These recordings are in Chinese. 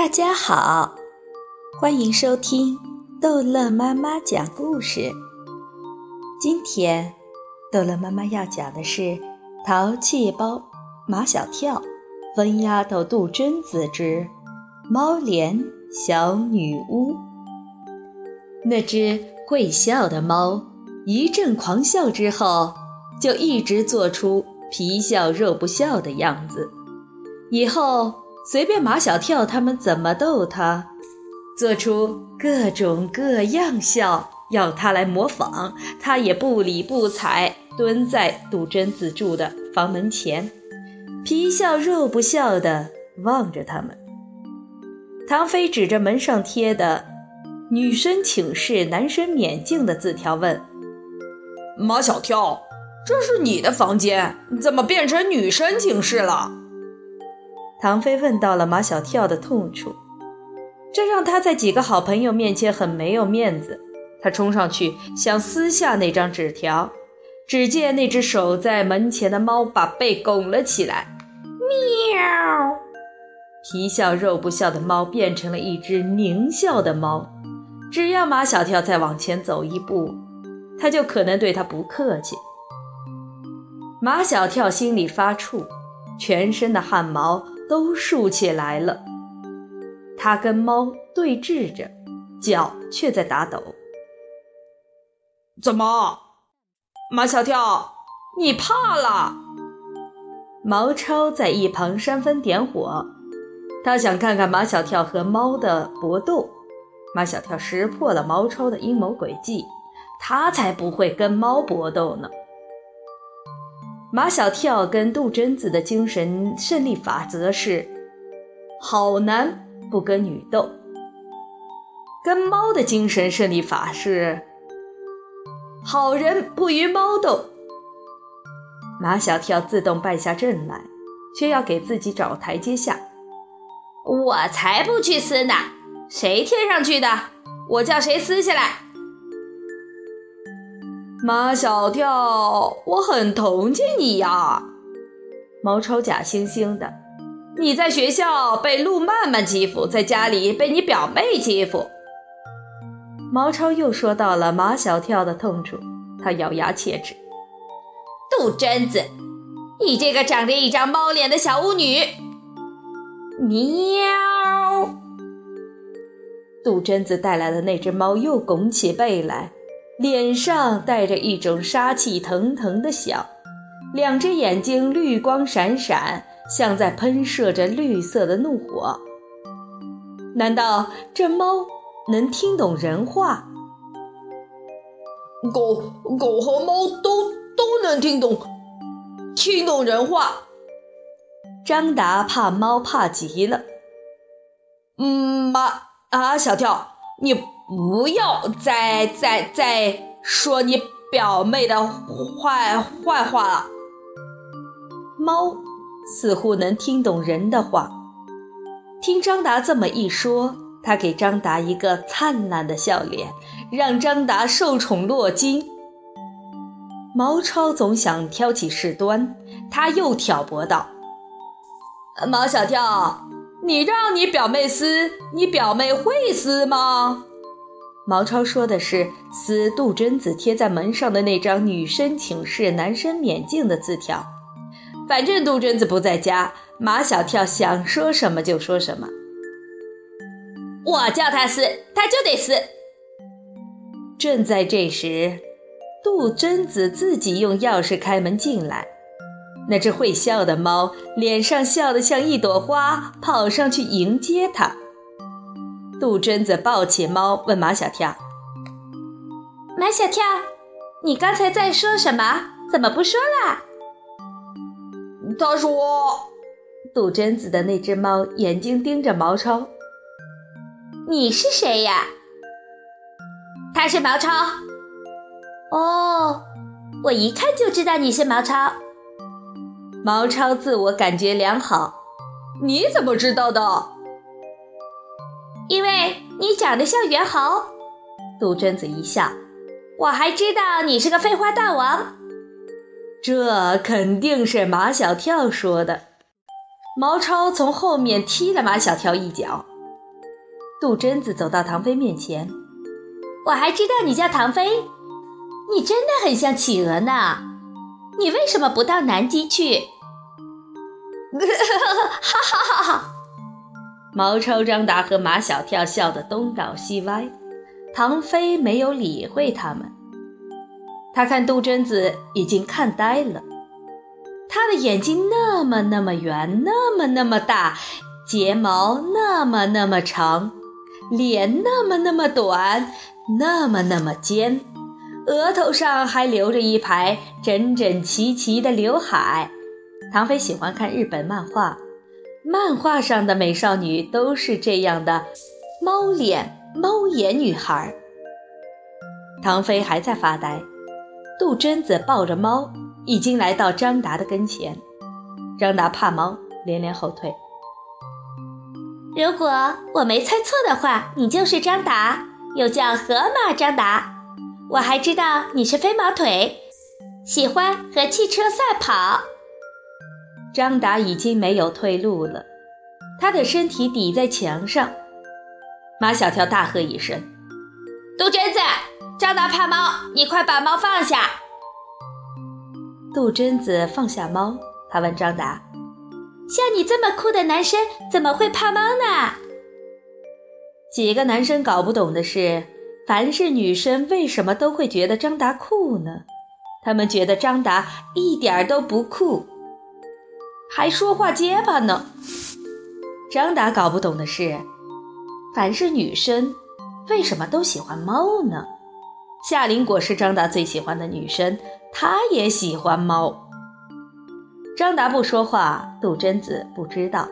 大家好，欢迎收听逗乐妈妈讲故事。今天，逗乐妈妈要讲的是《淘气包马小跳》，疯丫头杜鹃子之猫脸小女巫。那只会笑的猫一阵狂笑之后，就一直做出皮笑肉不笑的样子。以后随便马小跳他们怎么逗他，做出各种各样笑，要他来模仿，他也不理不睬，蹲在杜真子住的房门前，皮笑肉不笑的望着他们。唐飞指着门上贴的“女生请示，男生免进”的字条问：“马小跳，这是你的房间，怎么变成女生寝室了？”唐飞问到了马小跳的痛处，这让他在几个好朋友面前很没有面子。他冲上去想撕下那张纸条，只见那只守在门前的猫把背拱了起来，喵！皮笑肉不笑的猫变成了一只狞笑的猫。只要马小跳再往前走一步，他就可能对他不客气。马小跳心里发怵，全身的汗毛。都竖起来了，他跟猫对峙着，脚却在打抖。怎么，马小跳，你怕了？毛超在一旁煽风点火，他想看看马小跳和猫的搏斗。马小跳识破了毛超的阴谋诡计，他才不会跟猫搏斗呢。马小跳跟杜真子的精神胜利法则是：好男不跟女斗。跟猫的精神胜利法是：好人不与猫斗。马小跳自动败下阵来，却要给自己找台阶下。我才不去撕呢！谁贴上去的？我叫谁撕下来？马小跳，我很同情你呀！毛超假惺惺的，你在学校被陆曼曼欺负，在家里被你表妹欺负。毛超又说到了马小跳的痛处，他咬牙切齿：“杜真子，你这个长着一张猫脸的小巫女！”喵！杜真子带来的那只猫又拱起背来。脸上带着一种杀气腾腾的笑，两只眼睛绿光闪闪，像在喷射着绿色的怒火。难道这猫能听懂人话？狗狗和猫都都能听懂，听懂人话。张达怕猫怕极了。嗯，马啊，小跳，你。不要再再再说你表妹的坏坏话了。猫似乎能听懂人的话，听张达这么一说，他给张达一个灿烂的笑脸，让张达受宠若惊。毛超总想挑起事端，他又挑拨道：“毛小跳，你让你表妹撕，你表妹会撕吗？”毛超说的是撕杜真子贴在门上的那张“女生请示，男生免进”的字条。反正杜真子不在家，马小跳想说什么就说什么。我叫他撕，他就得撕。正在这时，杜真子自己用钥匙开门进来。那只会笑的猫脸上笑得像一朵花，跑上去迎接他。杜鹃子抱起猫，问马小跳：“马小跳，你刚才在说什么？怎么不说了？”他说：“杜鹃子的那只猫眼睛盯着毛超。你是谁呀？”他是毛超。哦，我一看就知道你是毛超。毛超自我感觉良好。你怎么知道的？因为你长得像猿猴，杜鹃子一笑，我还知道你是个废话大王。这肯定是马小跳说的。毛超从后面踢了马小跳一脚，杜真子走到唐飞面前，我还知道你叫唐飞，你真的很像企鹅呢。你为什么不到南极去？哈哈哈哈哈哈！毛超、张达和马小跳笑得东倒西歪，唐飞没有理会他们。他看杜真子已经看呆了，他的眼睛那么那么圆，那么那么大，睫毛那么那么长，脸那么那么短，那么那么尖，额头上还留着一排整整齐齐的刘海。唐飞喜欢看日本漫画。漫画上的美少女都是这样的，猫脸、猫眼女孩。唐飞还在发呆，杜真子抱着猫，已经来到张达的跟前。张达怕猫，连连后退。如果我没猜错的话，你就是张达，又叫河马张达。我还知道你是飞毛腿，喜欢和汽车赛跑。张达已经没有退路了，他的身体抵在墙上。马小跳大喝一声：“杜真子，张达怕猫，你快把猫放下！”杜真子放下猫，他问张达：“像你这么酷的男生，怎么会怕猫呢？”几个男生搞不懂的是，凡是女生为什么都会觉得张达酷呢？他们觉得张达一点都不酷。还说话结巴呢。张达搞不懂的是，凡是女生，为什么都喜欢猫呢？夏林果是张达最喜欢的女生，她也喜欢猫。张达不说话，杜真子不知道，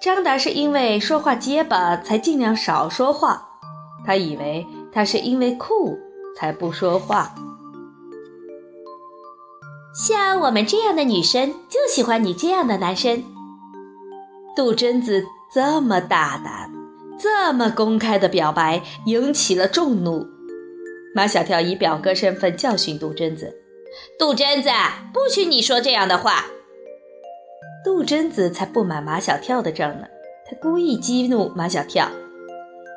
张达是因为说话结巴才尽量少说话，他以为他是因为酷才不说话。像我们这样的女生就喜欢你这样的男生。杜真子这么大胆，这么公开的表白，引起了众怒。马小跳以表哥身份教训杜真子：“杜真子，不许你说这样的话。”杜真子才不买马小跳的账呢，他故意激怒马小跳。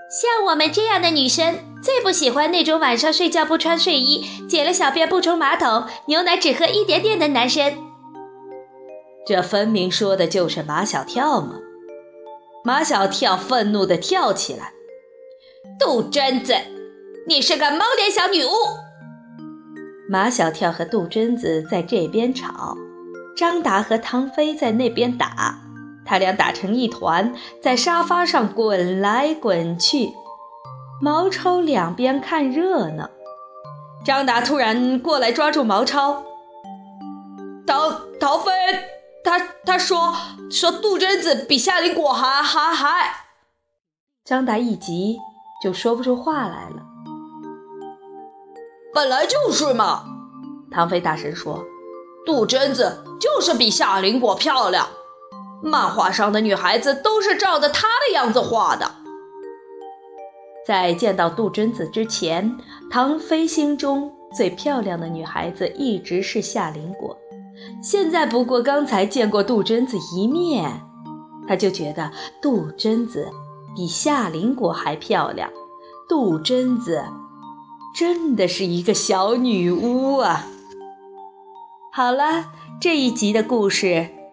像我们这样的女生，最不喜欢那种晚上睡觉不穿睡衣、解了小便不冲马桶、牛奶只喝一点点的男生。这分明说的就是马小跳嘛！马小跳愤怒地跳起来：“杜真子，你是个猫脸小女巫！”马小跳和杜真子在这边吵，张达和汤飞在那边打。他俩打成一团，在沙发上滚来滚去。毛超两边看热闹。张达突然过来抓住毛超。陶陶飞，他他说说杜真子比夏林果还还还。张达一急就说不出话来了。本来就是嘛，唐飞大声说，杜真子就是比夏林果漂亮。漫画上的女孩子都是照着她的样子画的。在见到杜真子之前，唐飞心中最漂亮的女孩子一直是夏林果。现在不过刚才见过杜真子一面，他就觉得杜真子比夏林果还漂亮。杜真子真的是一个小女巫啊！好了，这一集的故事。